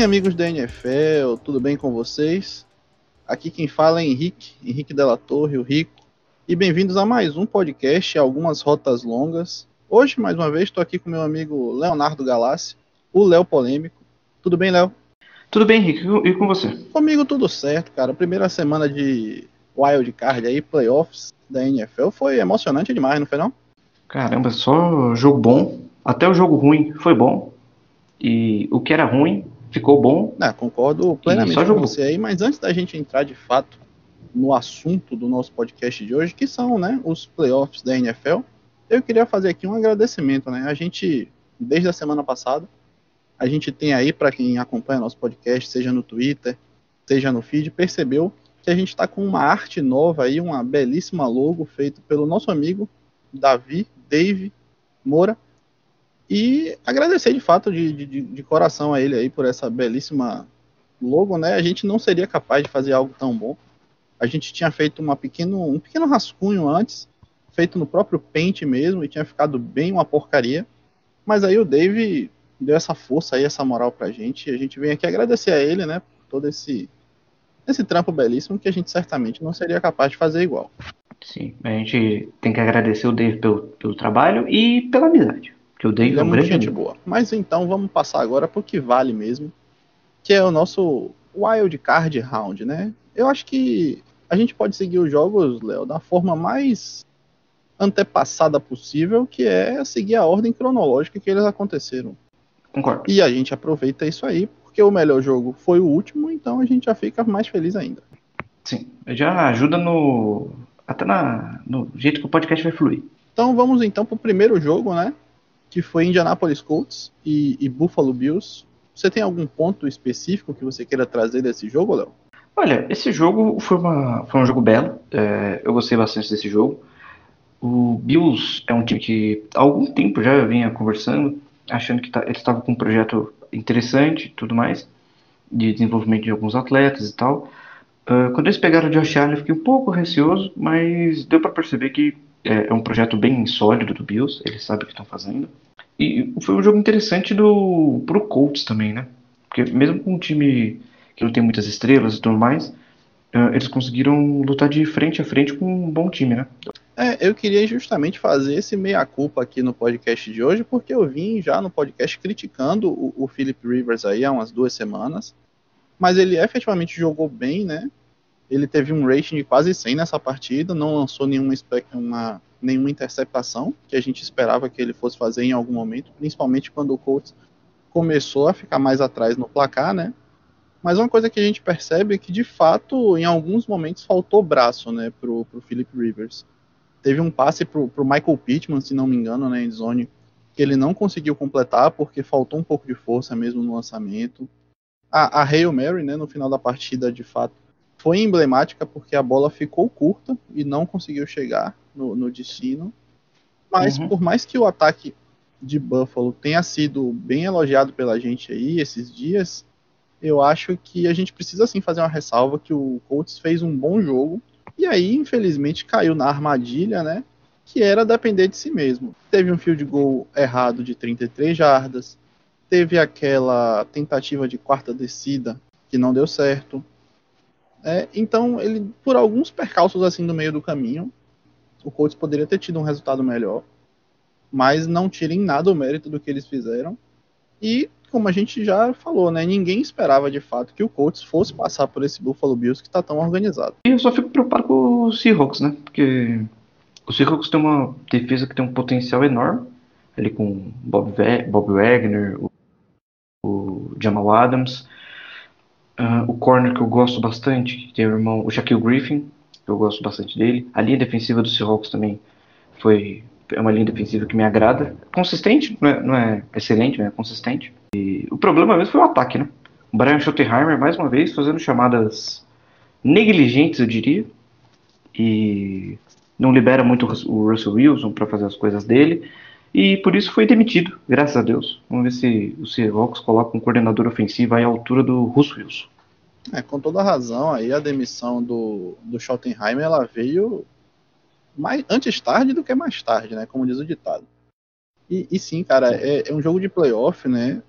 Bem, amigos da NFL, tudo bem com vocês? Aqui quem fala é Henrique, Henrique Della Torre, o Rico, e bem-vindos a mais um podcast, Algumas Rotas Longas. Hoje, mais uma vez, estou aqui com meu amigo Leonardo Galassi, o Léo Polêmico. Tudo bem, Léo? Tudo bem, Henrique, e com você? Comigo tudo certo, cara. Primeira semana de Wild Card aí, playoffs da NFL, foi emocionante demais, não foi não? Caramba, só jogo bom. Até o jogo ruim foi bom. E o que era ruim ficou bom. Não, concordo plenamente com você aí, mas antes da gente entrar de fato no assunto do nosso podcast de hoje, que são né, os playoffs da NFL, eu queria fazer aqui um agradecimento. Né? A gente, desde a semana passada, a gente tem aí, para quem acompanha nosso podcast, seja no Twitter, seja no feed, percebeu que a gente está com uma arte nova aí, uma belíssima logo feita pelo nosso amigo Davi, Dave Moura. E agradecer de fato de, de, de coração a ele aí por essa belíssima logo, né? A gente não seria capaz de fazer algo tão bom. A gente tinha feito uma pequeno, um pequeno rascunho antes, feito no próprio Paint mesmo, e tinha ficado bem uma porcaria. Mas aí o Dave deu essa força aí, essa moral pra gente, e a gente vem aqui agradecer a ele, né, por todo esse esse trampo belíssimo que a gente certamente não seria capaz de fazer igual. Sim, a gente tem que agradecer o Dave pelo, pelo trabalho e pela amizade. Que o Ele é, é um grande gente boa. Mas então vamos passar agora para o que vale mesmo, que é o nosso Wild Card Round, né? Eu acho que a gente pode seguir os jogos, Léo, da forma mais antepassada possível, que é seguir a ordem cronológica que eles aconteceram. Concordo. E a gente aproveita isso aí porque o melhor jogo foi o último, então a gente já fica mais feliz ainda. Sim, já ajuda no até na, no jeito que o podcast vai fluir. Então vamos então para o primeiro jogo, né? Que foi Indianapolis Colts e, e, Buffalo Bills. Você tem algum ponto específico que você queira trazer desse jogo, Léo? Olha, esse jogo foi, uma, foi um jogo belo. É, eu gostei bastante desse jogo. O Bills é um time que há algum tempo já vinha conversando, achando que tá, ele estava com um projeto interessante e tudo mais, de desenvolvimento de alguns atletas e tal. Uh, quando eles pegaram o Josh Allen, eu fiquei um pouco receoso, mas deu para perceber que é, é, um projeto bem sólido do Bills, eles sabem o que estão fazendo. E foi um jogo interessante do pro Colts também, né? Porque mesmo com um time que não tem muitas estrelas e tudo mais, uh, eles conseguiram lutar de frente a frente com um bom time, né? É, eu queria justamente fazer esse meia-culpa aqui no podcast de hoje, porque eu vim já no podcast criticando o, o Philip Rivers aí há umas duas semanas, mas ele efetivamente jogou bem, né? Ele teve um rating de quase 100 nessa partida, não lançou nenhuma, uma, nenhuma interceptação, que a gente esperava que ele fosse fazer em algum momento, principalmente quando o Colts começou a ficar mais atrás no placar, né? Mas uma coisa que a gente percebe é que, de fato, em alguns momentos faltou braço, né, pro, pro Philip Rivers. Teve um passe pro, pro Michael Pittman, se não me engano, na endzone, que ele não conseguiu completar porque faltou um pouco de força mesmo no lançamento. A, a Hail Mary, né, no final da partida, de fato, foi emblemática porque a bola ficou curta e não conseguiu chegar no, no destino. Mas uhum. por mais que o ataque de Buffalo tenha sido bem elogiado pela gente aí esses dias, eu acho que a gente precisa sim fazer uma ressalva que o Colts fez um bom jogo e aí, infelizmente, caiu na armadilha, né? Que era depender de si mesmo. Teve um field goal errado de 33 jardas, teve aquela tentativa de quarta descida que não deu certo. É, então, ele, por alguns percalços assim no meio do caminho, o Colts poderia ter tido um resultado melhor, mas não tirem nada o mérito do que eles fizeram. E como a gente já falou, né? Ninguém esperava de fato que o Colts fosse passar por esse Buffalo Bills que está tão organizado. E eu só fico preocupado com o Seahawks, né? Porque o Seahawks tem uma defesa que tem um potencial enorme. Ali com Bob, Bob Wagner, o, o Jamal Adams. Uh, o corner que eu gosto bastante, que tem o irmão, o Shaquille Griffin, eu gosto bastante dele. A linha defensiva do Seahawks também foi é uma linha defensiva que me agrada. Consistente, não é, não é excelente, mas é consistente. E o problema mesmo foi o ataque, né? O Brian Schottenheimer, mais uma vez, fazendo chamadas negligentes, eu diria. E não libera muito o Russell Wilson para fazer as coisas dele. E por isso foi demitido, graças a Deus. Vamos ver se o Seahawks coloca um coordenador ofensivo à altura do Russell Wilson. É, com toda razão, aí a demissão do, do Schottenheimer ela veio mais, antes tarde do que mais tarde, né? Como diz o ditado. E, e sim, cara, é, é, um jogo de playoff, né?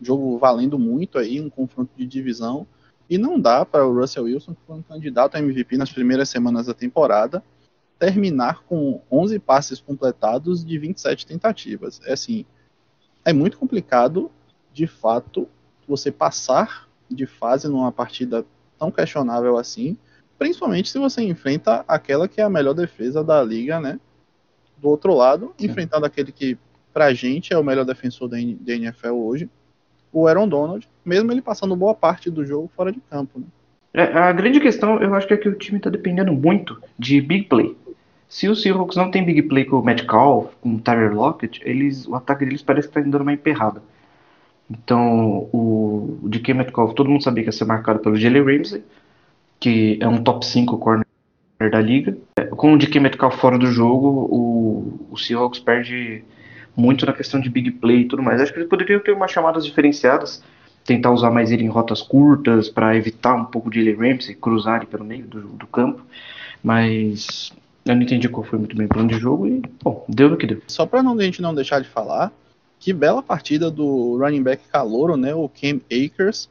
jogo valendo muito aí, um confronto de divisão. E não dá para o Russell Wilson, que foi um candidato a MVP nas primeiras semanas da temporada, terminar com 11 passes completados de 27 tentativas. É assim, é muito complicado, de fato, você passar de fase numa partida tão questionável assim, principalmente se você enfrenta aquela que é a melhor defesa da liga, né? Do outro lado, Sim. enfrentando aquele que pra gente é o melhor defensor da, NFL hoje, o Aaron Donald, mesmo ele passando boa parte do jogo fora de campo. Né? É, a grande questão, eu acho que é que o time está dependendo muito de big play. Se o Seahawks não tem big play com o Metcalf, com o Tyler Lockett, eles, o ataque deles parece que está dando uma emperrada. Então, o, o DK Metcalf, todo mundo sabia que ia ser marcado pelo Jalen Ramsey, que é um top 5 corner da liga. Com o DK Metcalf fora do jogo, o, o Seahawks perde muito na questão de big play e tudo mais. Acho que eles poderiam ter umas chamadas diferenciadas, tentar usar mais ele em rotas curtas para evitar um pouco de Jalen Ramsey cruzar pelo meio do, do campo, mas eu não entendi qual foi muito bem o plano de jogo e, bom, deu no que deu. Só para a gente não deixar de falar, que bela partida do running back calouro, né, o Cam Akers.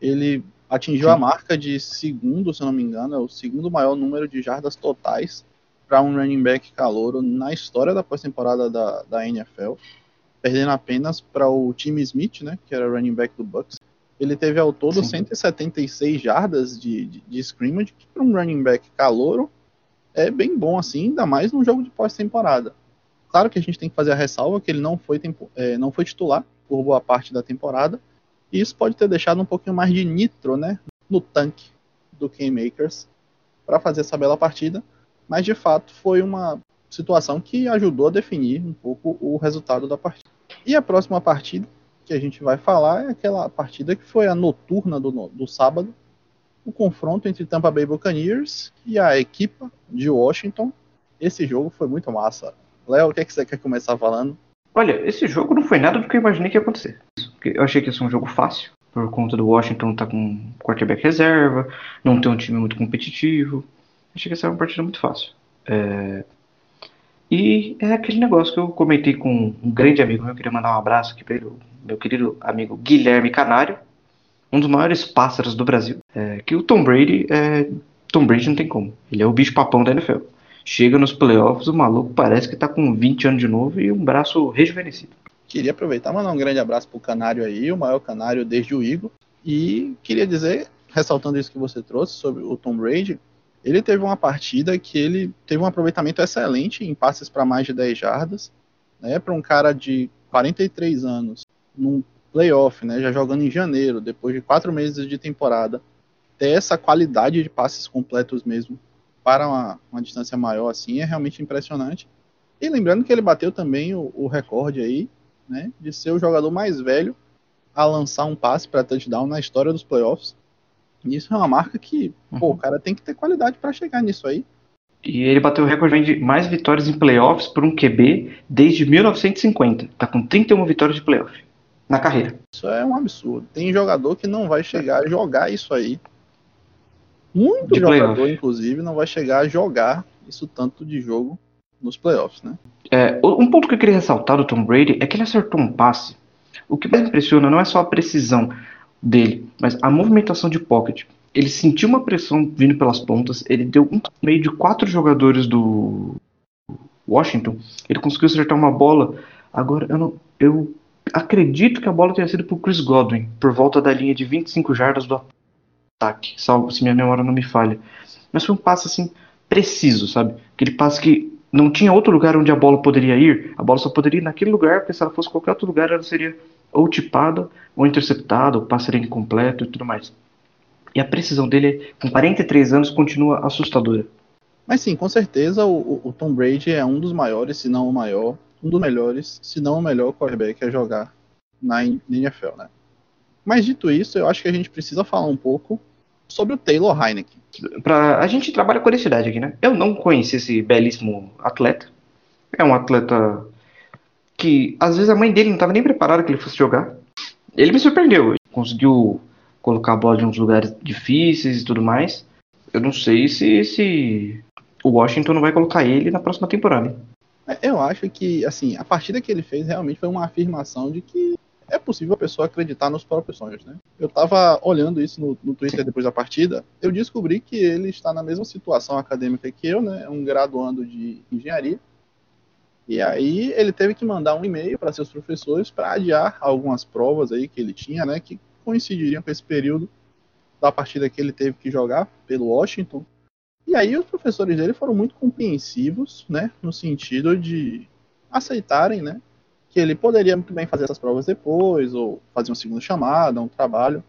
Ele atingiu Sim. a marca de segundo, se não me engano, é o segundo maior número de jardas totais para um running back calouro na história da pós-temporada da, da NFL, perdendo apenas para o Tim Smith, né, que era running back do Bucks. Ele teve ao todo Sim. 176 jardas de, de, de scrimmage, que para um running back calouro é bem bom assim, ainda mais num jogo de pós-temporada. Claro que a gente tem que fazer a ressalva que ele não foi, tempo, é, não foi titular por boa parte da temporada, e isso pode ter deixado um pouquinho mais de nitro né, no tanque do K-Makers para fazer essa bela partida, mas de fato foi uma situação que ajudou a definir um pouco o resultado da partida. E a próxima partida que a gente vai falar é aquela partida que foi a noturna do, do sábado, o confronto entre Tampa Bay Buccaneers e a equipa de Washington. Esse jogo foi muito massa. Léo, o que, é que você quer começar falando? Olha, esse jogo não foi nada do que eu imaginei que ia acontecer. Eu achei que ia ser um jogo fácil, por conta do Washington estar tá com quarterback reserva, não ter um time muito competitivo. Achei que ia ser uma partida muito fácil. É... E é aquele negócio que eu comentei com um grande amigo meu, eu queria mandar um abraço aqui para ele, meu querido amigo Guilherme Canário, um dos maiores pássaros do Brasil. É, que o Tom Brady, é, Tom Brady não tem como. Ele é o bicho papão da NFL. Chega nos playoffs, o maluco parece que tá com 20 anos de novo e um braço rejuvenescido. Queria aproveitar mandar um grande abraço pro Canário aí, o maior Canário desde o Igor. E queria dizer, ressaltando isso que você trouxe sobre o Tom Brady, ele teve uma partida que ele teve um aproveitamento excelente em passes para mais de 10 jardas, né, para um cara de 43 anos, num playoff, né, já jogando em janeiro, depois de quatro meses de temporada, ter essa qualidade de passes completos mesmo para uma, uma distância maior assim é realmente impressionante. E lembrando que ele bateu também o, o recorde aí, né, de ser o jogador mais velho a lançar um passe para touchdown na história dos playoffs. Isso é uma marca que, uhum. pô, o cara tem que ter qualidade para chegar nisso aí. E ele bateu o recorde de mais vitórias em playoffs por um QB desde 1950. Tá com 31 vitórias de playoff na carreira. Isso é um absurdo. Tem jogador que não vai chegar a jogar isso aí muito de jogador, playoff. inclusive, não vai chegar a jogar isso tanto de jogo nos playoffs, né? É, um ponto que eu queria ressaltar do Tom Brady é que ele acertou um passe. O que mais impressiona não é só a precisão dele, mas a movimentação de pocket. Ele sentiu uma pressão vindo pelas pontas, ele deu um meio de quatro jogadores do Washington, ele conseguiu acertar uma bola. Agora, eu, não, eu acredito que a bola tenha sido pro Chris Godwin, por volta da linha de 25 jardas do ataque, salvo se minha memória não me falha. Mas foi um passe assim preciso, sabe? Aquele passe que não tinha outro lugar onde a bola poderia ir, a bola só poderia ir naquele lugar, porque se ela fosse qualquer outro lugar, ela seria ou tipada, ou interceptada, o passe seria incompleto e tudo mais. E a precisão dele, com 43 anos, continua assustadora. Mas sim, com certeza o, o Tom Brady é um dos maiores, se não o maior, um dos melhores, se não o melhor quarterback a jogar na NFL, né? Mas dito isso, eu acho que a gente precisa falar um pouco sobre o Taylor Heineken. Pra, a gente trabalha curiosidade aqui, né? Eu não conheci esse belíssimo atleta. É um atleta que às vezes a mãe dele não estava nem preparada que ele fosse jogar. Ele me surpreendeu. Conseguiu colocar a bola em uns lugares difíceis e tudo mais. Eu não sei se, se o Washington não vai colocar ele na próxima temporada. Eu acho que, assim, a partida que ele fez realmente foi uma afirmação de que é possível a pessoa acreditar nos próprios sonhos, né? Eu tava olhando isso no, no Twitter depois da partida, eu descobri que ele está na mesma situação acadêmica que eu, né? Um graduando de engenharia. E aí ele teve que mandar um e-mail para seus professores para adiar algumas provas aí que ele tinha, né? Que coincidiriam com esse período da partida que ele teve que jogar pelo Washington. E aí os professores dele foram muito compreensivos, né? No sentido de aceitarem, né? que ele poderia muito bem fazer essas provas depois, ou fazer uma segunda chamada, um trabalho.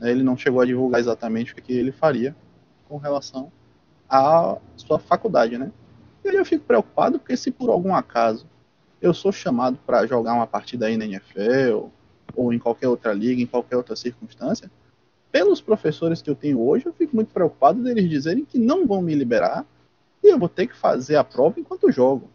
Né? Ele não chegou a divulgar exatamente o que ele faria com relação à sua faculdade, né? E aí eu fico preocupado porque se por algum acaso eu sou chamado para jogar uma partida aí na NFL ou em qualquer outra liga, em qualquer outra circunstância, pelos professores que eu tenho hoje, eu fico muito preocupado deles dizerem que não vão me liberar e eu vou ter que fazer a prova enquanto jogo.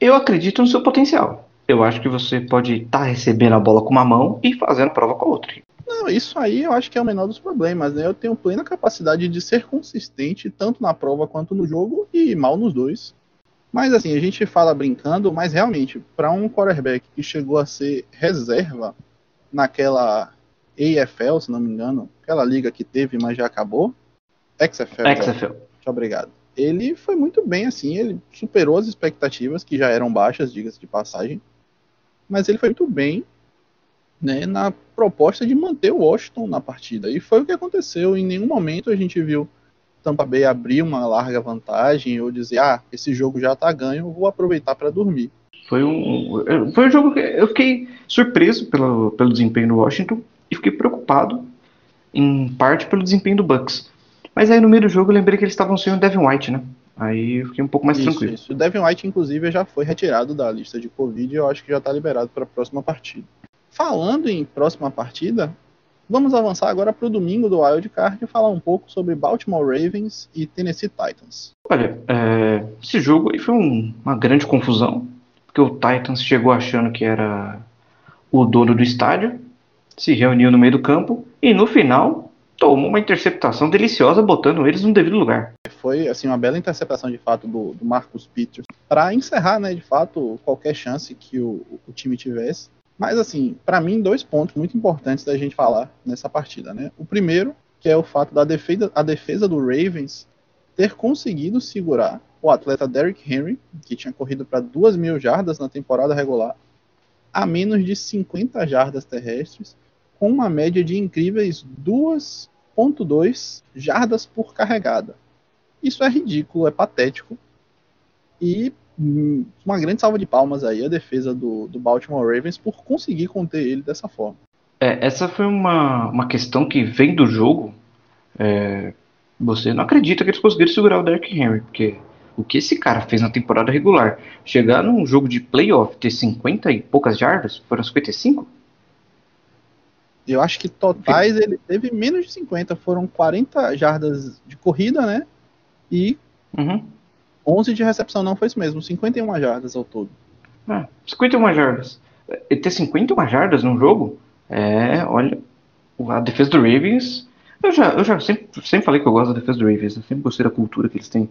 Eu acredito no seu potencial eu acho que você pode estar tá recebendo a bola com uma mão e fazendo prova com a outra. Não, isso aí eu acho que é o menor dos problemas, né? Eu tenho plena capacidade de ser consistente tanto na prova quanto no jogo e mal nos dois. Mas assim, a gente fala brincando, mas realmente, para um quarterback que chegou a ser reserva naquela AFL, se não me engano, aquela liga que teve, mas já acabou. XFL. XFL. Muito obrigado. Ele foi muito bem, assim, ele superou as expectativas, que já eram baixas, diga-se de passagem mas ele foi muito bem né, na proposta de manter o Washington na partida. E foi o que aconteceu. Em nenhum momento a gente viu Tampa Bay abrir uma larga vantagem ou dizer, ah, esse jogo já está ganho, vou aproveitar para dormir. Foi um, foi um jogo que eu fiquei surpreso pelo, pelo desempenho do Washington e fiquei preocupado, em parte, pelo desempenho do Bucks. Mas aí no meio do jogo eu lembrei que eles estavam sem o Devin White, né? Aí eu fiquei um pouco mais isso, tranquilo. Isso. O Devin White, inclusive, já foi retirado da lista de Covid e eu acho que já está liberado para a próxima partida. Falando em próxima partida, vamos avançar agora para o domingo do Wild Card e falar um pouco sobre Baltimore Ravens e Tennessee Titans. Olha, é, esse jogo aí foi um, uma grande confusão, porque o Titans chegou achando que era o dono do estádio, se reuniu no meio do campo e no final tomou uma interceptação deliciosa botando eles no devido lugar. Foi assim uma bela interceptação de fato do, do Marcus Peters para encerrar, né, de fato, qualquer chance que o, o time tivesse. Mas assim, para mim dois pontos muito importantes da gente falar nessa partida, né? O primeiro, que é o fato da defesa, a defesa do Ravens ter conseguido segurar o atleta Derrick Henry, que tinha corrido para duas mil jardas na temporada regular, a menos de 50 jardas terrestres com uma média de incríveis 2.2 jardas por carregada. Isso é ridículo, é patético. E hum, uma grande salva de palmas aí a defesa do, do Baltimore Ravens por conseguir conter ele dessa forma. É, essa foi uma, uma questão que vem do jogo. É, você não acredita que eles conseguiram segurar o Derrick Henry, porque o que esse cara fez na temporada regular, chegar num jogo de playoff, ter 50 e poucas jardas, foram 55? Eu acho que totais ele teve menos de 50. Foram 40 jardas de corrida, né? E uhum. 11 de recepção. Não foi isso mesmo. 51 jardas ao todo. Ah, 51 jardas. E ter 51 jardas num jogo, é, olha, a defesa do Ravens. Eu já, eu já sempre, sempre falei que eu gosto da defesa do Ravens. Eu sempre gostei da cultura que eles têm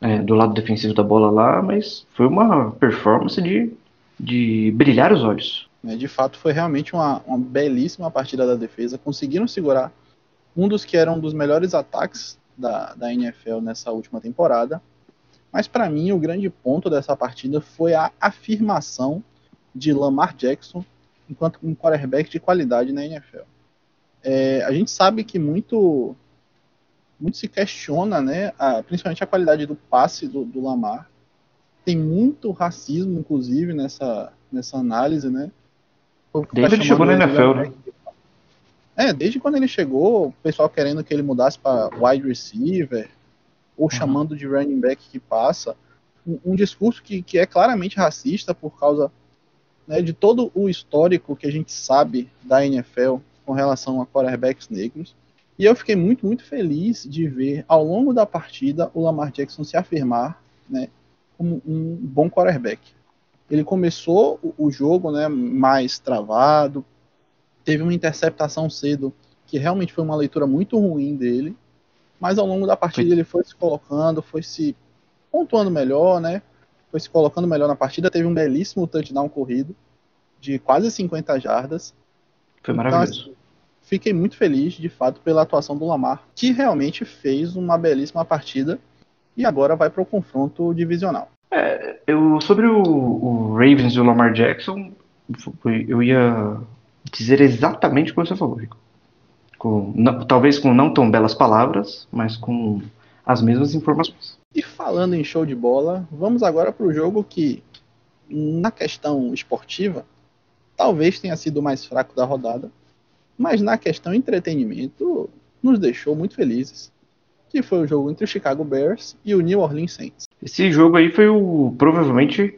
é, do lado defensivo da bola lá, mas foi uma performance de, de brilhar os olhos. Né? De fato, foi realmente uma, uma belíssima partida da defesa. Conseguiram segurar um dos que eram dos melhores ataques da, da NFL nessa última temporada. Mas para mim, o grande ponto dessa partida foi a afirmação de Lamar Jackson enquanto um quarterback de qualidade na NFL. É, a gente sabe que muito, muito se questiona, né, a, principalmente a qualidade do passe do, do Lamar. Tem muito racismo, inclusive, nessa, nessa análise, né? Desde que chegou na NFL, né? É, desde quando ele chegou, o pessoal querendo que ele mudasse para wide receiver, ou uhum. chamando de running back que passa. Um, um discurso que, que é claramente racista por causa né, de todo o histórico que a gente sabe da NFL com relação a quarterbacks negros. E eu fiquei muito, muito feliz de ver ao longo da partida o Lamar Jackson se afirmar né, como um bom quarterback. Ele começou o jogo né, mais travado, teve uma interceptação cedo, que realmente foi uma leitura muito ruim dele, mas ao longo da partida ele foi se colocando, foi se pontuando melhor, né? Foi se colocando melhor na partida, teve um belíssimo touchdown corrido de quase 50 jardas. Foi maravilhoso. Então, fiquei muito feliz, de fato, pela atuação do Lamar, que realmente fez uma belíssima partida e agora vai para o confronto divisional. É, eu, sobre o, o, Ravens e o Lamar Jackson, eu ia dizer exatamente o que você falou, Rico. Com, não, talvez com não tão belas palavras, mas com as mesmas informações. E falando em show de bola, vamos agora para o jogo que, na questão esportiva, talvez tenha sido o mais fraco da rodada, mas na questão entretenimento, nos deixou muito felizes. Que foi o jogo entre o Chicago Bears e o New Orleans Saints. Esse jogo aí foi o provavelmente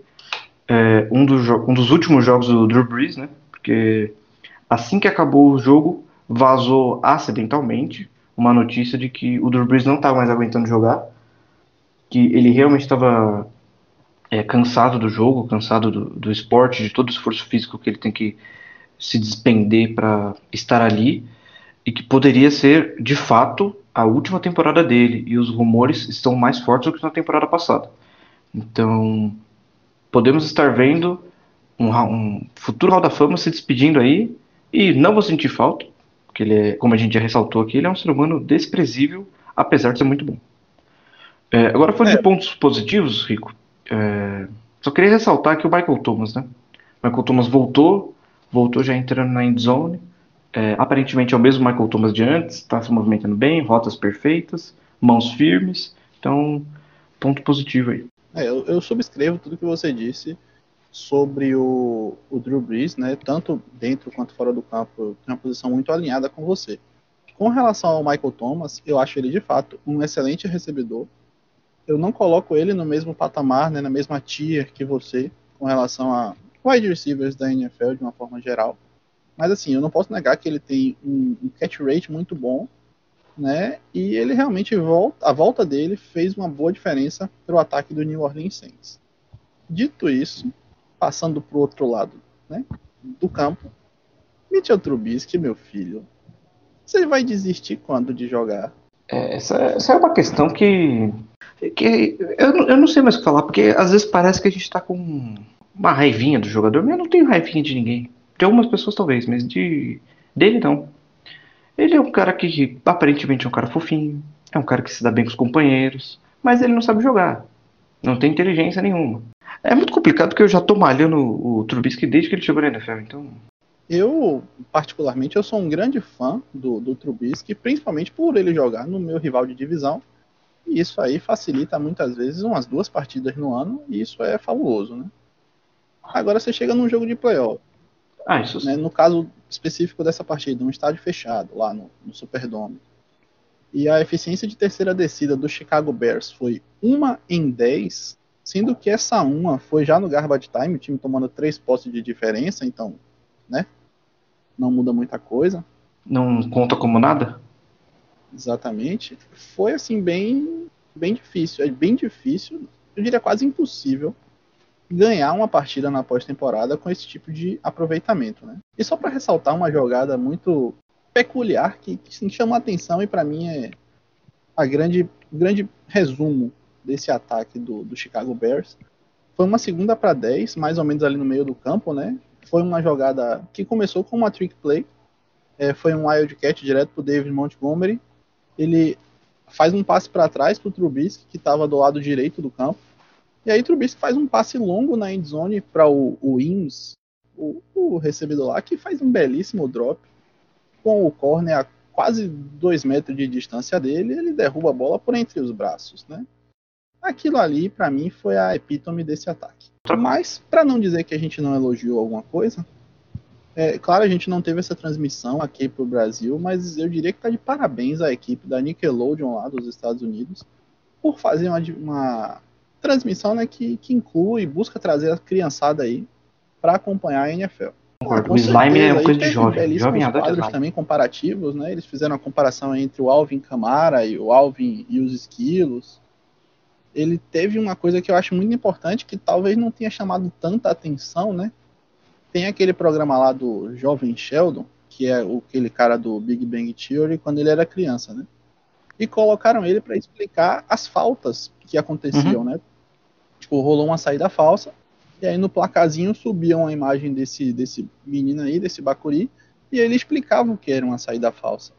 é, um, dos um dos últimos jogos do Drew Brees, né? Porque assim que acabou o jogo, vazou acidentalmente uma notícia de que o Drew Brees não estava mais aguentando jogar, que ele realmente estava é, cansado do jogo, cansado do, do esporte, de todo o esforço físico que ele tem que se despender para estar ali, e que poderia ser, de fato, a última temporada dele, e os rumores estão mais fortes do que na temporada passada. Então, podemos estar vendo um, um futuro Hall da Fama se despedindo aí, e não vou sentir falta, porque ele é, como a gente já ressaltou aqui, ele é um ser humano desprezível, apesar de ser muito bom. É, agora, falando é. de pontos positivos, Rico, é, só queria ressaltar que o Michael Thomas, né? O Michael Thomas voltou, voltou já entrando na end zone. É, aparentemente é o mesmo Michael Thomas de antes, está se movimentando bem, rotas perfeitas, mãos firmes. Então, ponto positivo aí. É, eu, eu, subscrevo tudo que você disse sobre o, o Drew Brees, né? Tanto dentro quanto fora do campo, tem uma posição muito alinhada com você. Com relação ao Michael Thomas, eu acho ele de fato um excelente recebedor. Eu não coloco ele no mesmo patamar, né, na mesma tier que você, com relação a wide receivers da NFL de uma forma geral. Mas assim, eu não posso negar que ele tem um, um catch rate muito bom, né? E ele realmente volta, a volta dele fez uma boa diferença para o ataque do New Orleans Saints. Dito isso, passando para o outro lado né, do campo. Mitchell Trubisky, meu filho, você vai desistir quando de jogar? É, essa, essa, é uma questão que, que eu, eu não sei mais o que falar, porque às vezes parece que a gente está com uma raivinha do jogador, mas eu não tenho raivinha de ninguém. De algumas pessoas talvez, mas de dele não. Ele é um cara que aparentemente é um cara fofinho, é um cara que se dá bem com os companheiros, mas ele não sabe jogar. Não tem inteligência nenhuma. É muito complicado porque eu já tô malhando o Trubisky desde que ele chegou na NFL, então. Eu, particularmente, eu sou um grande fã do, do Trubisky, principalmente por ele jogar no meu rival de divisão. E isso aí facilita muitas vezes umas duas partidas no ano, e isso é fabuloso, né? Agora você chega num jogo de playoff. Ah, isso né? No caso específico dessa partida, um estádio fechado, lá no, no Superdome. E a eficiência de terceira descida do Chicago Bears foi uma em 10 Sendo que essa uma foi já no garbage time, o time tomando três postes de diferença, então, né? Não muda muita coisa. Não conta como nada? Exatamente. Foi assim bem bem difícil, é bem difícil, eu diria quase impossível ganhar uma partida na pós-temporada com esse tipo de aproveitamento, né? E só para ressaltar uma jogada muito peculiar que, que chama a atenção e para mim é a grande grande resumo desse ataque do, do Chicago Bears. Foi uma segunda para 10, mais ou menos ali no meio do campo, né? Foi uma jogada que começou com uma trick play. É, foi um wildcat direto para o David Montgomery. Ele faz um passe para trás para o Trubisky, que estava do lado direito do campo. E aí Trubisky faz um passe longo na endzone para o, o Ims, o, o recebedor lá, que faz um belíssimo drop. Com o corner a quase 2 metros de distância dele, ele derruba a bola por entre os braços, né? Aquilo ali, para mim, foi a epítome desse ataque. Mas, para não dizer que a gente não elogiou alguma coisa, é, claro, a gente não teve essa transmissão aqui para o Brasil, mas eu diria que está de parabéns à equipe da Nickelodeon lá dos Estados Unidos por fazer uma, uma transmissão né, que, que inclui, busca trazer a criançada aí para acompanhar a NFL. Concordo. O slime é uma coisa de jovem. Jovem quadros também comparativos, né? Eles fizeram a comparação entre o Alvin Camara e o Alvin e os esquilos ele teve uma coisa que eu acho muito importante, que talvez não tenha chamado tanta atenção, né? Tem aquele programa lá do Jovem Sheldon, que é aquele cara do Big Bang Theory, quando ele era criança, né? E colocaram ele para explicar as faltas que aconteciam, uhum. né? Tipo, rolou uma saída falsa, e aí no placazinho subia uma imagem desse, desse menino aí, desse Bakuri, e ele explicava o que era uma saída falsa.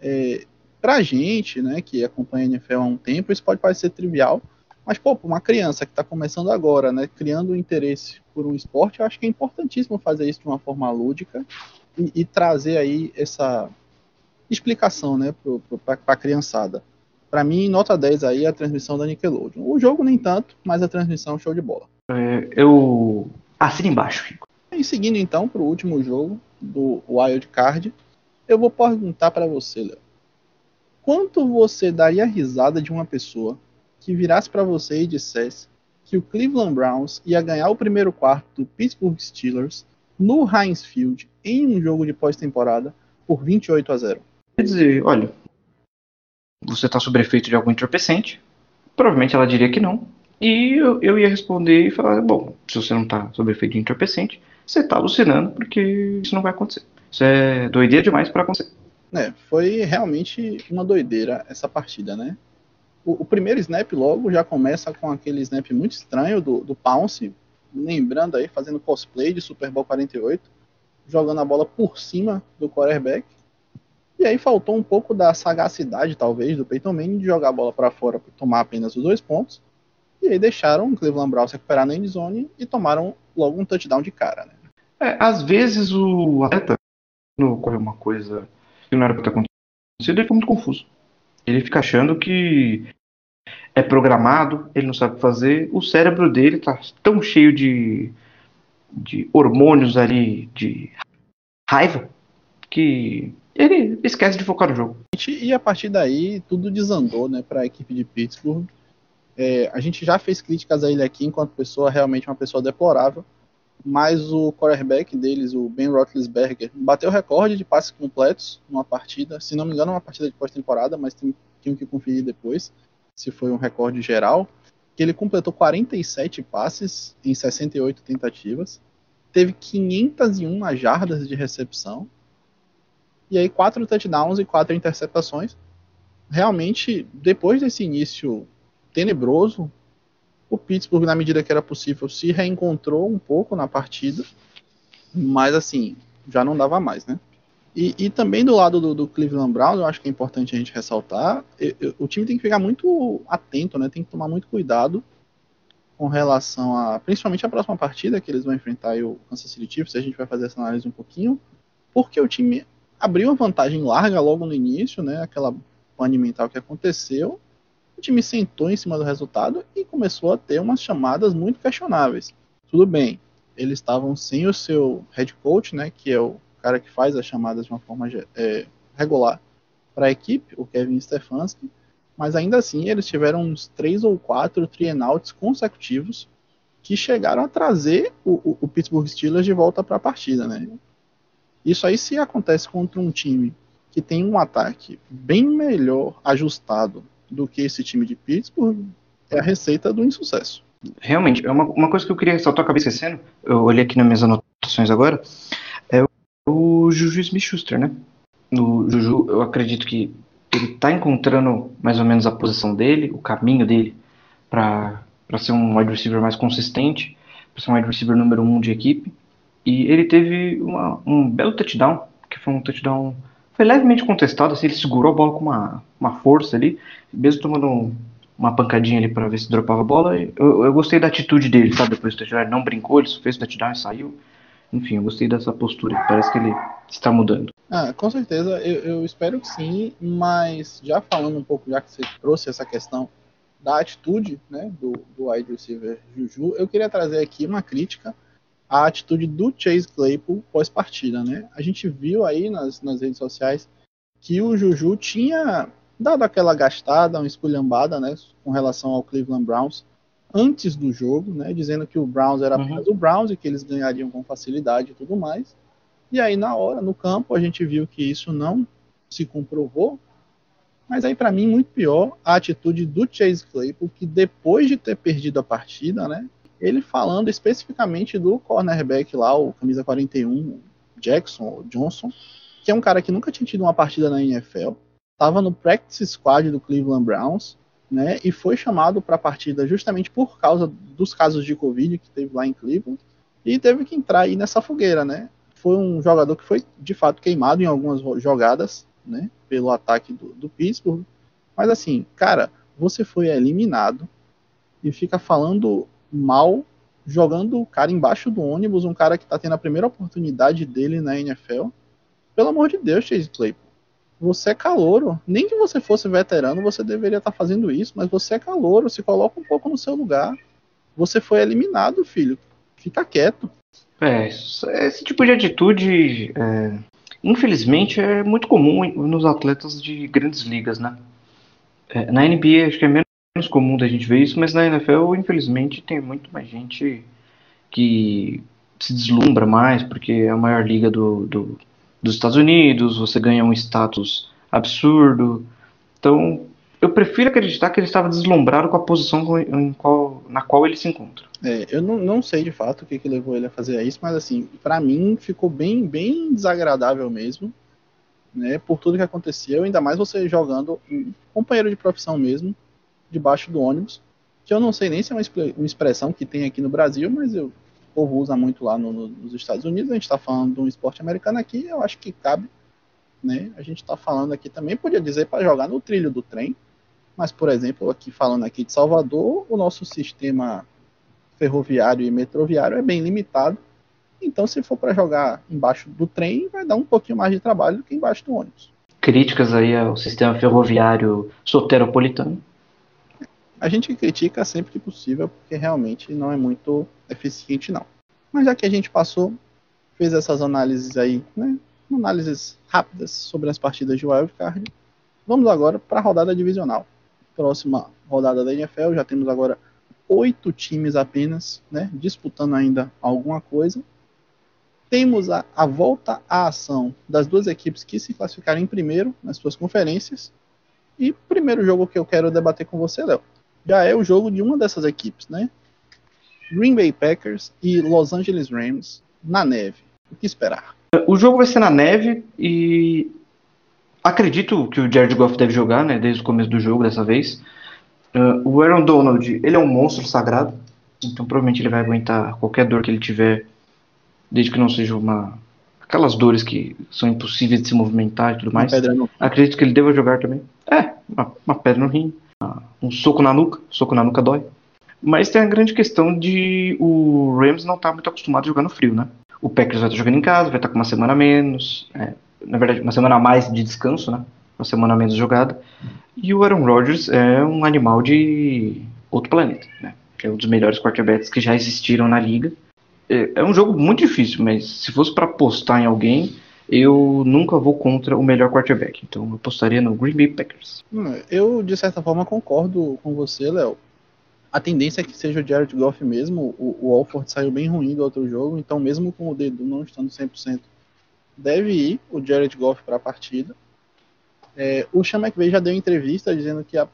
É, pra gente, né, que acompanha a NFL há um tempo, isso pode parecer trivial, mas, pô, uma criança que está começando agora, né, criando interesse por um esporte, eu acho que é importantíssimo fazer isso de uma forma lúdica e, e trazer aí essa explicação, né, para a criançada. Para mim, nota 10 aí é a transmissão da Nickelodeon. O jogo nem tanto, mas a transmissão show de bola. É, eu assino embaixo, Chico. E seguindo então para o último jogo do Wild Card, eu vou perguntar para você, Léo. Quanto você daria risada de uma pessoa que virasse para você e dissesse que o Cleveland Browns ia ganhar o primeiro quarto do Pittsburgh Steelers no Heinz Field em um jogo de pós-temporada por 28 a 0? Dizer, olha, você está sob efeito de algum entorpecente? Provavelmente ela diria que não. E eu, eu ia responder e falar: bom, se você não está sob efeito de entorpecente, você está alucinando porque isso não vai acontecer. Isso é doideira demais para acontecer. É, foi realmente uma doideira essa partida, né? O, o, primeiro snap logo já começa com aquele snap muito estranho do, do Pounce, lembrando aí, fazendo cosplay de Super Bowl 48, jogando a bola por cima do quarterback. E aí faltou um pouco da sagacidade, talvez, do Peyton Manning de jogar a bola para fora para tomar apenas os dois pontos. E aí deixaram o Cleveland Browns recuperar na endzone e tomaram logo um touchdown de cara, né? É, às vezes o atleta, quando ocorre uma coisa que não era para ter acontecido, ele fica muito confuso. Ele fica achando que é programado, ele não sabe fazer. O cérebro dele tá tão cheio de, de hormônios ali, de raiva, que ele esquece de focar no jogo. E a partir daí, tudo desandou né, para a equipe de Pittsburgh. É, a gente já fez críticas a ele aqui enquanto pessoa, realmente uma pessoa deplorável mas o quarterback deles, o Ben Roethlisberger, bateu o recorde de passes completos numa partida, se não me engano, uma partida de pós-temporada, mas tem, que conferir depois se foi um recorde geral, que ele completou 47 passes em 68 tentativas, teve 501 jardas de recepção, e aí quatro touchdowns e quatro interceptações. Realmente, depois desse início tenebroso, o Pittsburgh, na medida que era possível, se reencontrou um pouco na partida, mas assim, já não dava mais, né? E, e também do lado do, do, Cleveland Browns, eu acho que é importante a gente ressaltar, eu, eu, o time tem que ficar muito atento, né? Tem que tomar muito cuidado com relação a, principalmente a próxima partida que eles vão enfrentar o Kansas City Chiefs, a gente vai fazer essa análise um pouquinho, porque o time abriu uma vantagem larga logo no início, né? Aquela pane mental que aconteceu, o time sentou em cima do resultado e começou a ter umas chamadas muito questionáveis. Tudo bem, eles estavam sem o seu head coach, né, que é o cara que faz as chamadas de uma forma é, regular para a equipe, o Kevin Stefanski, mas ainda assim eles tiveram uns três ou quatro trienouts consecutivos que chegaram a trazer o, o, o Pittsburgh Steelers de volta para a partida, né? Isso aí se acontece contra um time que tem um ataque bem melhor ajustado do que esse time de Pittsburgh é a receita do insucesso. Realmente, é uma, uma coisa que eu queria ressaltar, acabei esquecendo, eu olhei aqui nas minhas anotações agora, é o Juju Smith-Schuster, né? No Juju, eu acredito que ele está encontrando mais ou menos a posição dele, o caminho dele para ser um wide receiver mais consistente, para ser um wide receiver número um de equipe. E ele teve uma, um belo touchdown, que foi um touchdown foi levemente contestado, assim, ele segurou a bola com uma, uma força ali, mesmo tomando um, uma pancadinha ali para ver se dropava a bola. Eu, eu gostei da atitude dele, sabe? Depois do touchdown, ele não brincou, ele fez o touchdown e saiu. Enfim, eu gostei dessa postura, parece que ele está mudando. Ah, com certeza, eu, eu espero que sim, mas já falando um pouco, já que você trouxe essa questão da atitude né, do, do wide receiver Juju, eu queria trazer aqui uma crítica a atitude do Chase Claypool pós-partida, né? A gente viu aí nas, nas redes sociais que o Juju tinha dado aquela gastada, uma esculhambada, né, com relação ao Cleveland Browns antes do jogo, né, dizendo que o Browns era apenas uhum. o Browns e que eles ganhariam com facilidade e tudo mais. E aí na hora, no campo, a gente viu que isso não se comprovou. Mas aí para mim muito pior a atitude do Chase Claypool, que depois de ter perdido a partida, né, ele falando especificamente do cornerback lá, o camisa 41, Jackson, Johnson, que é um cara que nunca tinha tido uma partida na NFL, estava no practice squad do Cleveland Browns, né, e foi chamado para a partida justamente por causa dos casos de Covid que teve lá em Cleveland, e teve que entrar aí nessa fogueira, né? foi um jogador que foi de fato queimado em algumas jogadas, né, pelo ataque do, do Pittsburgh. Mas assim, cara, você foi eliminado e fica falando mal, jogando o cara embaixo do ônibus, um cara que tá tendo a primeira oportunidade dele na NFL. Pelo amor de Deus, Chase Claypool. Você é calouro. Nem que você fosse veterano, você deveria estar tá fazendo isso, mas você é calouro. Se coloca um pouco no seu lugar. Você foi eliminado, filho. Fica quieto. É, esse tipo de atitude, é, infelizmente, é muito comum nos atletas de grandes ligas, né? É, na NBA acho que é menos comum da gente ver isso, mas na NFL, infelizmente, tem muito mais gente que se deslumbra mais, porque é a maior liga do, do, dos Estados Unidos, você ganha um status absurdo. Então, eu prefiro acreditar que ele estava deslumbrado com a posição qual, na qual ele se encontra. É, eu não, não sei de fato o que, que levou ele a fazer isso, mas assim, para mim ficou bem, bem desagradável mesmo, né? Por tudo que aconteceu, ainda mais você jogando um companheiro de profissão mesmo, debaixo do ônibus, que eu não sei nem se é uma, uma expressão que tem aqui no Brasil, mas eu, o povo usa muito lá no, no, nos Estados Unidos. A gente está falando de um esporte americano aqui, eu acho que cabe, né? A gente está falando aqui também, podia dizer para jogar no trilho do trem mas, por exemplo, aqui falando aqui de Salvador, o nosso sistema ferroviário e metroviário é bem limitado. Então, se for para jogar embaixo do trem, vai dar um pouquinho mais de trabalho do que embaixo do ônibus. Críticas aí ao sistema ferroviário soteropolitano. A gente critica sempre que possível, porque realmente não é muito eficiente, não. Mas já que a gente passou, fez essas análises aí, né? Análises rápidas sobre as partidas de wildcard, vamos agora para a rodada divisional próxima rodada da NFL. Já temos agora oito times apenas, né, disputando ainda alguma coisa. Temos a, a, volta à ação das duas equipes que se classificaram em primeiro nas suas conferências. E primeiro jogo que eu quero debater com você, Léo, já é o jogo de uma dessas equipes, né? Green Bay Packers e Los Angeles Rams na neve. O que esperar? O jogo vai ser na neve e acredito que o Jared Goff deve jogar, né, desde o começo do jogo dessa vez. Uh, o Aaron Donald, ele é um monstro sagrado, então provavelmente ele vai aguentar qualquer dor que ele tiver, desde que não seja uma aquelas dores que são impossíveis de se movimentar e tudo mais. Acredito que ele deva jogar também. É, uma, uma pedra no rim, um soco na nuca, soco na nuca dói. Mas tem a grande questão de o Rams não estar tá muito acostumado a jogar no frio, né? O Packers vai estar jogando em casa, vai estar com uma semana a menos. É, na verdade, uma semana a mais de descanso, né? Uma semana a menos jogada. E o Aaron Rodgers é um animal de outro planeta, né? É um dos melhores quarterbacks que já existiram na liga. É, é um jogo muito difícil, mas se fosse para apostar em alguém, eu nunca vou contra o melhor quarterback. Então eu apostaria no Green Bay Packers. Hum, eu, de certa forma, concordo com você, Léo. A tendência é que seja o Jared Goff mesmo. O, o Alford saiu bem ruim do outro jogo, então mesmo com o dedo não estando 100%, deve ir o Jared Goff para a partida. É, o Sean McVay já deu entrevista dizendo que a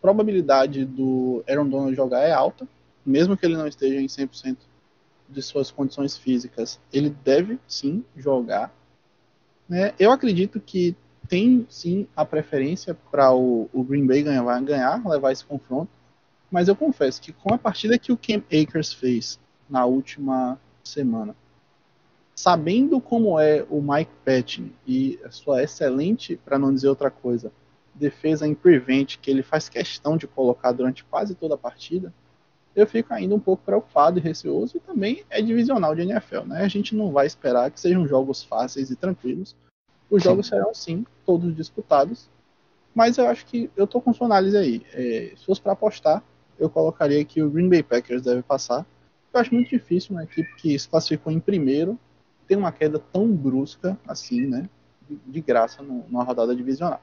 probabilidade do Aaron Donald jogar é alta, mesmo que ele não esteja em 100% de suas condições físicas, ele deve sim jogar. É, eu acredito que tem sim a preferência para o, o, Green Bay ganhar, ganhar, levar esse confronto, mas eu confesso que com a partida que o Cam Akers fez na última semana, sabendo como é o Mike Patton e a sua excelente, para não dizer outra coisa, defesa em prevent que ele faz questão de colocar durante quase toda a partida, eu fico ainda um pouco preocupado e receoso e também é divisional de NFL, né? A gente não vai esperar que sejam jogos fáceis e tranquilos. Os sim. jogos serão sim todos disputados, mas eu acho que eu tô com sua análise aí. É, se fosse para apostar, eu colocaria que o Green Bay Packers deve passar. Eu acho muito difícil uma equipe que se classificou em primeiro ter uma queda tão brusca assim, né? De, graça numa rodada divisional.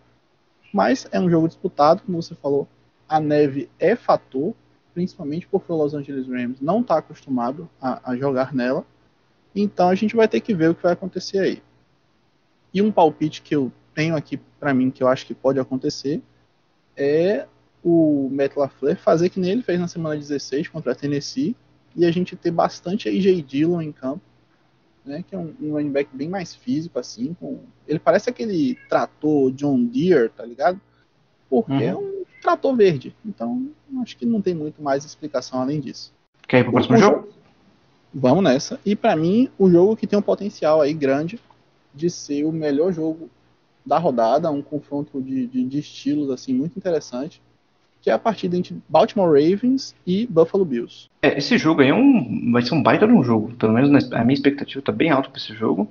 Mas é um jogo disputado, como você falou, a neve é fator, principalmente porque o Los Angeles Rams não está acostumado a, a, jogar nela. Então a gente vai ter que ver o que vai acontecer aí. E um palpite que eu tenho aqui para mim que eu acho que pode acontecer é o Matt LaFleur fazer que nem ele fez na semana 16 contra a Tennessee e a gente ter bastante AJ Dillon em campo né, que é um, um running back bem mais físico, assim. Com, ele parece aquele trator John Deere, tá ligado? Porque uhum. é um trator verde. Então, acho que não tem muito mais explicação além disso. Quer ir pro próximo jogo? Vamos nessa. E para mim, o jogo que tem um potencial aí grande de ser o melhor jogo da rodada, um confronto de, de, de estilos assim muito interessante, que é a partida entre Baltimore Ravens e Buffalo Bills. É, esse jogo aí é um, vai ser um baita de um jogo. Pelo menos a minha expectativa está bem alta para esse jogo.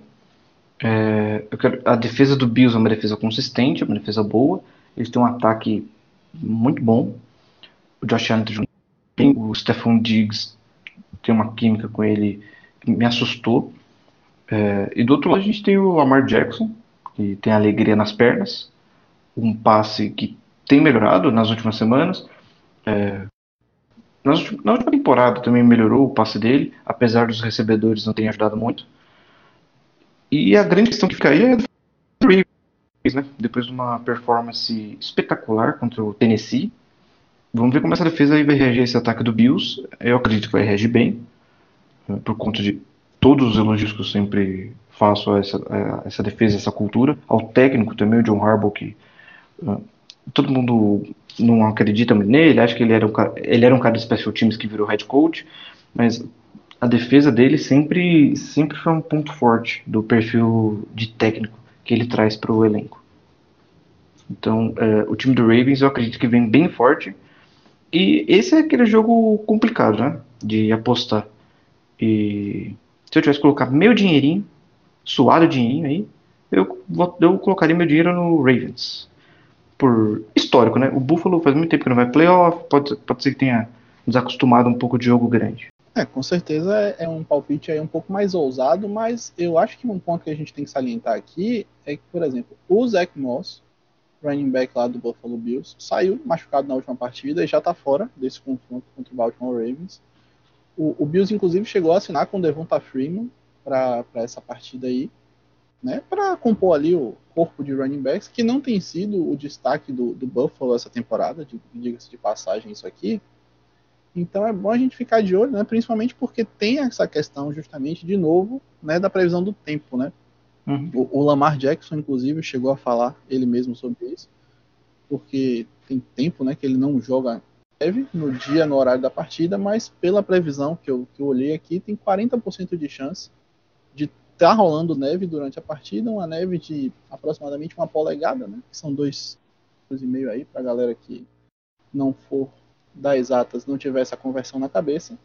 É, quero, a defesa do Bills é uma defesa consistente, é uma defesa boa. Eles têm um ataque muito bom. O Josh Allen o Stephon Diggs tem uma química com ele que me assustou. É, e do outro lado a gente tem o Lamar Jackson, que tem alegria nas pernas, um passe que tem melhorado nas últimas semanas. É, na última temporada também melhorou o passe dele, apesar dos recebedores não terem ajudado muito. E a grande questão que fica aí é né? Depois de uma performance espetacular contra o Tennessee, Vamos ver como essa defesa vai reagir a esse ataque do Bills. Eu acredito que vai reagir bem, né, por conta de todos os elogios que eu sempre faço a essa, a essa defesa, essa cultura. Ao técnico também, o John Harbaugh, que uh, todo mundo não acredita nele, acha que ele era, um cara, ele era um cara de special teams que virou head coach, mas a defesa dele sempre, sempre foi um ponto forte do perfil de técnico que ele traz para o elenco. Então, uh, o time do Ravens eu acredito que vem bem forte e esse é aquele jogo complicado, né? De apostar. E se eu tivesse que colocar meu dinheirinho, suado dinheirinho aí, eu, eu colocaria meu dinheiro no Ravens. Por histórico, né? O Buffalo faz muito tempo que não vai playoff, pode, pode ser que tenha desacostumado um pouco de jogo grande. É, com certeza é, é um palpite aí um pouco mais ousado, mas eu acho que um ponto que a gente tem que salientar aqui é que, por exemplo, o Zach Moss running back lá do Buffalo Bills, saiu machucado na última partida e já está fora desse confronto contra o Baltimore Ravens. O, o Bills, inclusive, chegou a assinar com o Devonta Freeman para essa partida aí, né, para compor ali o corpo de running backs, que não tem sido o destaque do, do Buffalo essa temporada, diga-se de passagem isso aqui. Então é bom a gente ficar de olho, né, principalmente porque tem essa questão justamente, de novo, né, da previsão do tempo, né? Uhum. O, o, Lamar Jackson, inclusive, chegou a falar ele mesmo sobre isso, porque tem tempo né, que ele não joga neve no dia, no horário da partida, mas pela previsão que eu, que eu olhei aqui, tem 40% de chance de estar tá rolando neve durante a partida, uma neve de aproximadamente uma polegada, né, que são dois, dois e meio aí, para a galera que não for das exatas, não tiver essa conversão na cabeça.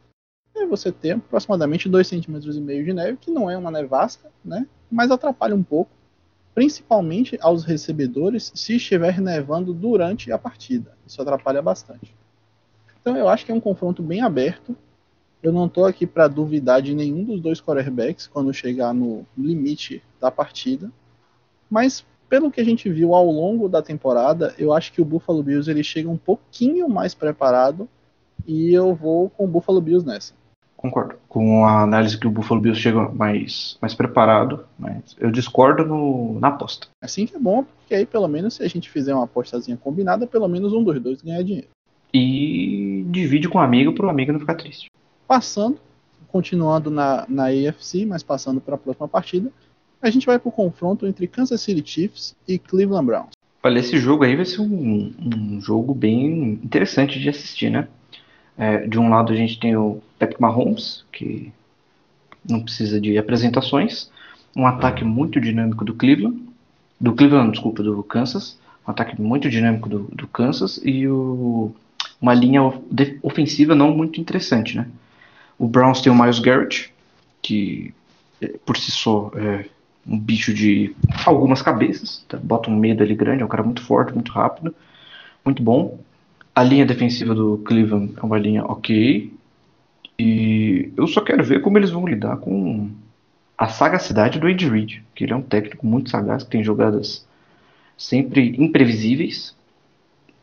E você tem aproximadamente 2,5 centímetros e meio de neve, que não é uma nevasca, né? mas atrapalha um pouco, principalmente aos recebedores se estiver nevando durante a partida. Isso atrapalha bastante. Então eu acho que é um confronto bem aberto. Eu não estou aqui para duvidar de nenhum dos dois quarterbacks quando chegar no limite da partida. Mas pelo que a gente viu ao longo da temporada, eu acho que o Buffalo Bills ele chega um pouquinho mais preparado e eu vou com o Buffalo Bills nessa. Concordo com a análise que o Buffalo Bills chega mais, mais preparado, mas eu discordo no, na aposta. Assim que é bom, porque aí pelo menos se a gente fizer uma apostazinha combinada, pelo menos um dos dois ganha dinheiro. E divide com o um amigo para o amigo não ficar triste. Passando, continuando na, na AFC, mas passando para a próxima partida, a gente vai para o confronto entre Kansas City Chiefs e Cleveland Browns. Olha, esse jogo aí vai ser um, um jogo bem interessante de assistir, né? É, de um lado a gente tem o Patrick Mahomes, que não precisa de apresentações, um ataque muito dinâmico do Cleveland, do Cleveland, desculpa, do Kansas, um ataque muito dinâmico do, do Kansas e o, uma linha ofensiva não muito interessante, né? O Browns tem o Miles Garrett, que é, por si só é um bicho de algumas cabeças, tá? bota um medo ali grande, é um cara muito forte, muito rápido, muito bom. A linha defensiva do Cleveland é uma linha ok. E eu só quero ver como eles vão lidar com a sagacidade do Ed Reed, que ele é um técnico muito sagaz, que tem jogadas sempre imprevisíveis.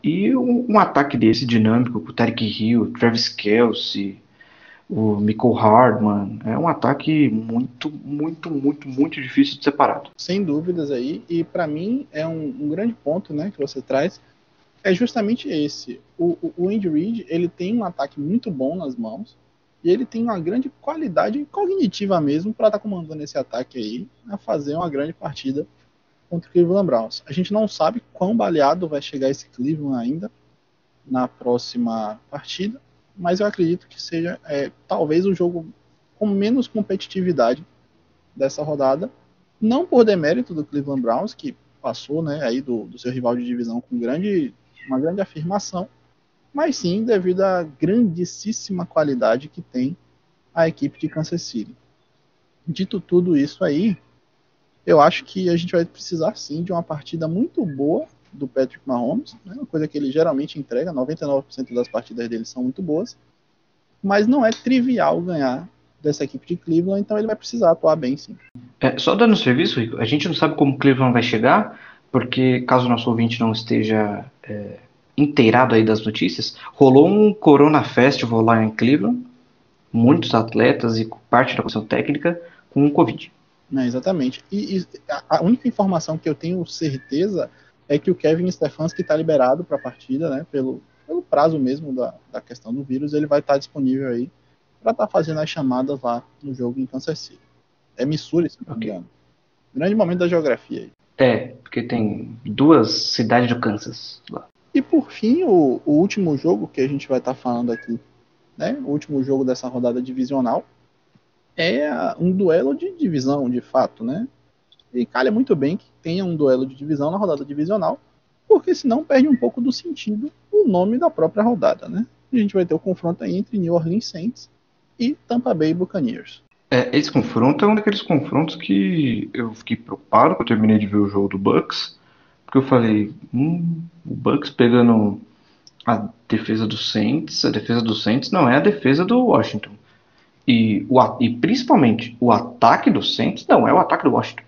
E um, um ataque desse dinâmico com o Tarek Hill, Travis Kelsey, o Michael Hardman, é um ataque muito, muito, muito, muito difícil de separar. Sem dúvidas aí, e para mim é um, um, grande ponto né, que você traz, é justamente esse. O, o, Andy Reid, ele tem um ataque muito bom nas mãos e ele tem uma grande qualidade cognitiva mesmo para estar tá comandando esse ataque aí, a fazer uma grande partida contra o Cleveland Browns. A gente não sabe quão baleado vai chegar esse Cleveland ainda na próxima partida, mas eu acredito que seja é, talvez o jogo com menos competitividade dessa rodada, não por demérito do Cleveland Browns, que passou né, aí do, do seu rival de divisão com grande, uma grande afirmação, mas sim devido à grandíssima qualidade que tem a equipe de Kansas City. Dito tudo isso aí, eu acho que a gente vai precisar sim de uma partida muito boa do Patrick Mahomes, né, uma coisa que ele geralmente entrega, 99% das partidas dele são muito boas, mas não é trivial ganhar dessa equipe de Cleveland, então ele vai precisar atuar bem sim. É, só dando serviço, Rico, a gente não sabe como o Cleveland vai chegar, porque caso o nosso ouvinte não esteja é, inteirado aí das notícias, rolou um Corona Festival lá em Cleveland, muitos atletas e parte da comissão técnica com o Covid. É, exatamente. E, e, a única informação que eu tenho certeza é que o Kevin Stefanski está liberado para a partida, né, pelo, pelo prazo mesmo da, da questão do vírus, ele vai estar tá disponível aí para estar tá fazendo as chamadas lá no jogo em Kansas City. É Missouri, se não me engano. Grande momento da geografia aí. É, porque tem duas cidades do Kansas lá. E por fim, o, o último jogo que a gente vai estar tá falando aqui, né? O último jogo dessa rodada divisional é um duelo de divisão, de fato, né? E calha muito bem que tenha um duelo de divisão na rodada divisional, porque senão perde um pouco do sentido o nome da própria rodada, né? A gente vai ter o confronto aí entre New Orleans Saints e Tampa Bay Buccaneers. É, esse confronto é um daqueles confrontos que eu fiquei preocupado quando eu terminei de ver o jogo do Bucks, porque eu falei, hum, o Bucks pegando a defesa do Saints, a defesa do Saints não é a defesa do Washington. E, o, e principalmente o ataque do Saints não é o ataque do Washington.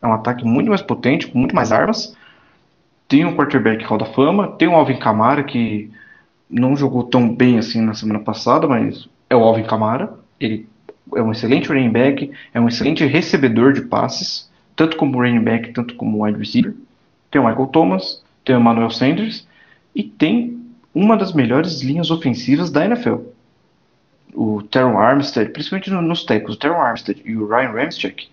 É um ataque muito mais potente, com muito mais armas. Tem um quarterback Hall da Fama, tem um Alvin Kamara que não jogou tão bem assim na semana passada, mas é o Alvin Kamara. Ele é um excelente running back, é um excelente recebedor de passes, tanto como running back, tanto como wide receiver. Tem o Michael Thomas, tem o Emmanuel Sanders e tem uma das melhores linhas ofensivas da NFL. O Teron Armstead, principalmente nos tecos, o Teron Armstead e o Ryan Ramczyk,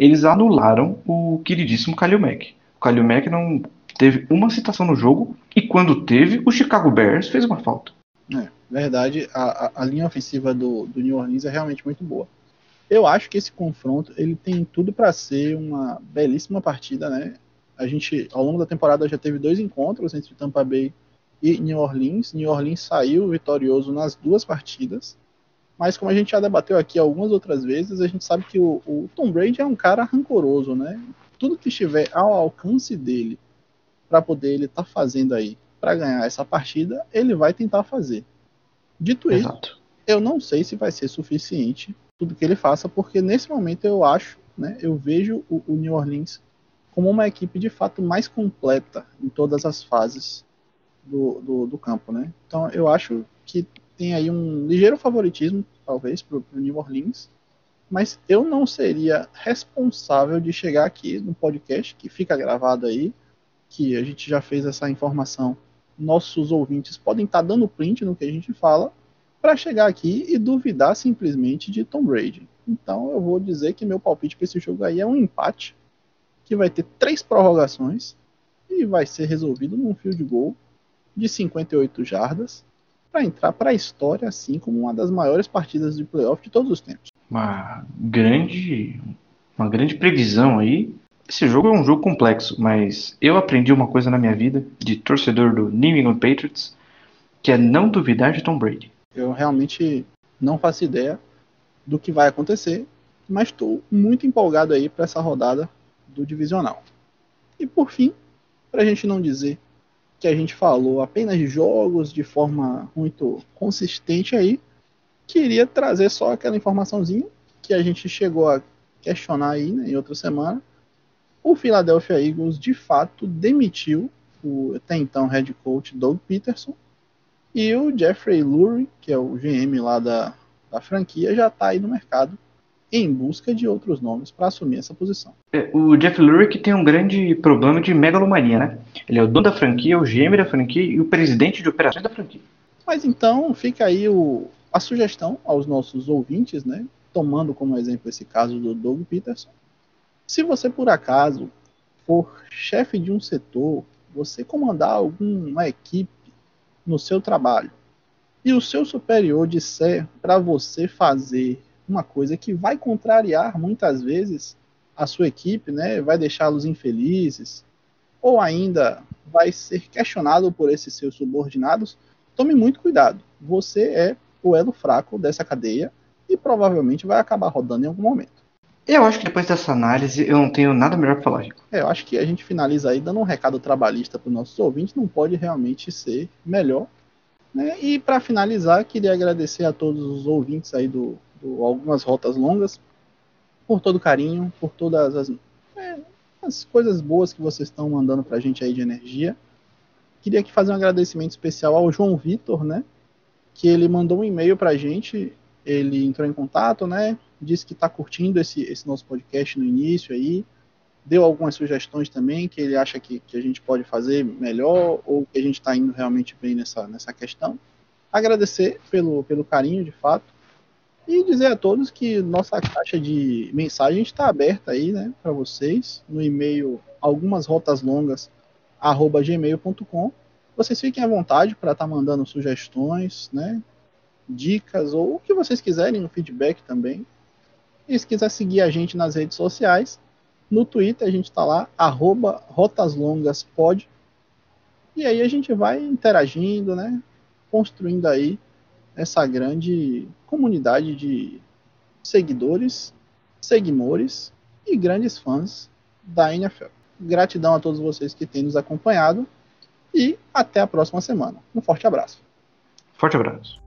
eles anularam o queridíssimo Kalil Mack. O Kalil Mack não teve uma citação no jogo e quando teve, o Chicago Bears fez uma falta. É, verdade, a, a, linha ofensiva do, do, New Orleans é realmente muito boa. Eu acho que esse confronto ele tem tudo para ser uma belíssima partida, né? A gente, ao longo da temporada, já teve dois encontros entre Tampa Bay e New Orleans. New Orleans saiu vitorioso nas duas partidas. Mas como a gente já debateu aqui algumas outras vezes, a gente sabe que o, o Tom Brady é um cara rancoroso, né? Tudo que estiver ao alcance dele para poder ele estar tá fazendo aí para ganhar essa partida, ele vai tentar fazer. Dito Exato. isso, eu não sei se vai ser suficiente tudo que ele faça, porque nesse momento eu acho, né, eu vejo o, o New Orleans como uma equipe de fato mais completa em todas as fases do, do, do campo, né? Então eu acho que tem aí um ligeiro favoritismo, talvez, para o New Orleans, mas eu não seria responsável de chegar aqui no podcast, que fica gravado aí, que a gente já fez essa informação. Nossos ouvintes podem estar tá dando print no que a gente fala, para chegar aqui e duvidar simplesmente de Tom Brady. Então eu vou dizer que meu palpite para esse jogo aí é um empate, que vai ter três prorrogações e vai ser resolvido num field goal de 58 jardas para entrar para a história assim como uma das maiores partidas de playoff de todos os tempos. Uma grande, uma grande previsão aí. Esse jogo é um jogo complexo, mas eu aprendi uma coisa na minha vida de torcedor do New England Patriots, que é não duvidar de Tom Brady. Eu realmente não faço ideia do que vai acontecer, mas estou muito empolgado aí para essa rodada do divisional. E por fim, para a gente não dizer que a gente falou apenas de jogos de forma muito consistente aí, queria trazer só aquela informaçãozinha que a gente chegou a questionar aí né, em outra semana. O Philadelphia Eagles de fato demitiu o até então head coach Doug Peterson e o Jeffrey Lurie, que é o GM lá da, da franquia, já está aí no mercado em busca de outros nomes para assumir essa posição. É, o Jeff Lurie tem um grande problema de megalomania, né? Ele é o dono da franquia, o GM da franquia e o presidente de operações da franquia. Mas então fica aí o, a sugestão aos nossos ouvintes, né? Tomando como exemplo esse caso do Doug Peterson. Se você por acaso for chefe de um setor, você comandar alguma equipe no seu trabalho e o seu superior disser para você fazer uma coisa que vai contrariar muitas vezes a sua equipe, né? Vai deixá-los infelizes, ou ainda vai ser questionado por esses seus subordinados, tome muito cuidado. Você é o elo fraco dessa cadeia e provavelmente vai acabar rodando em algum momento. Eu acho que depois dessa análise eu não tenho nada melhor para falar. É, eu acho que a gente finaliza aí dando um recado trabalhista para os nossos ouvintes, não pode realmente ser melhor. Né? E para finalizar, queria agradecer a todos os ouvintes aí do, Algumas Rotas Longas por todo o carinho, por todas as, é, as coisas boas que vocês estão mandando para a gente aí de energia. Queria aqui fazer um agradecimento especial ao João Vitor, né? Que ele mandou um e-mail para a gente, ele entrou em contato, né? Disse que está curtindo esse, esse nosso podcast no início aí, deu algumas sugestões também que ele acha que, que a gente pode fazer melhor ou que a gente está indo realmente bem nessa, nessa questão. Agradecer pelo, pelo carinho, de fato, e dizer a todos que nossa caixa de mensagem está aberta aí, né, para vocês, no e-mail algumas rotas longas arroba gmail.com. Vocês fiquem à vontade para estar tá mandando sugestões, né, dicas ou o que vocês quiserem, no feedback também. E se quiser seguir a gente nas redes sociais, no Twitter a gente está lá, arroba rotaslongaspod. E aí a gente vai interagindo, né, construindo aí essa grande comunidade de seguidores, seguimores e grandes fãs da NFL. Gratidão a todos vocês que têm nos acompanhado e até a próxima semana. Um forte abraço. Forte abraço.